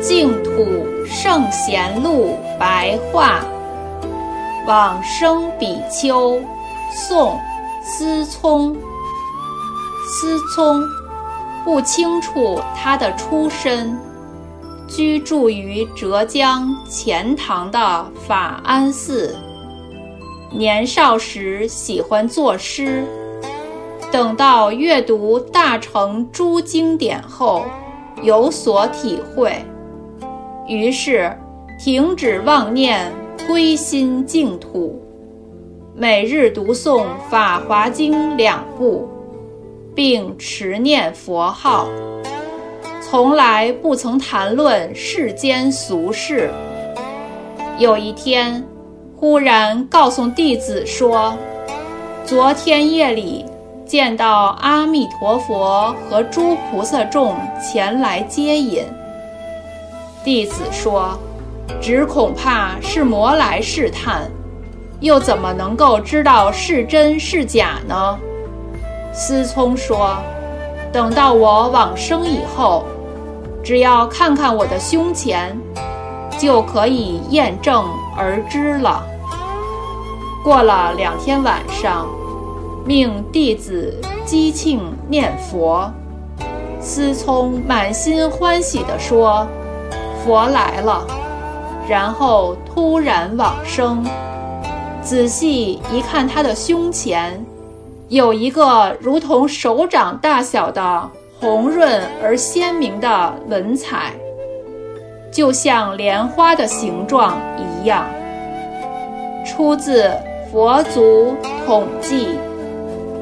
净土圣贤录白话。往生比丘，宋，思聪。思聪不清楚他的出身，居住于浙江钱塘的法安寺。年少时喜欢作诗，等到阅读大乘诸经典后，有所体会，于是停止妄念。归心净土，每日读诵《法华经》两部，并持念佛号，从来不曾谈论世间俗事。有一天，忽然告诉弟子说：“昨天夜里见到阿弥陀佛和诸菩萨众前来接引。”弟子说。只恐怕是魔来试探，又怎么能够知道是真是假呢？思聪说：“等到我往生以后，只要看看我的胸前，就可以验证而知了。”过了两天晚上，命弟子机庆念佛，思聪满心欢喜地说：“佛来了。”然后突然往生，仔细一看，他的胸前有一个如同手掌大小的红润而鲜明的纹彩，就像莲花的形状一样。出自《佛祖统记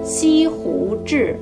·西湖志》。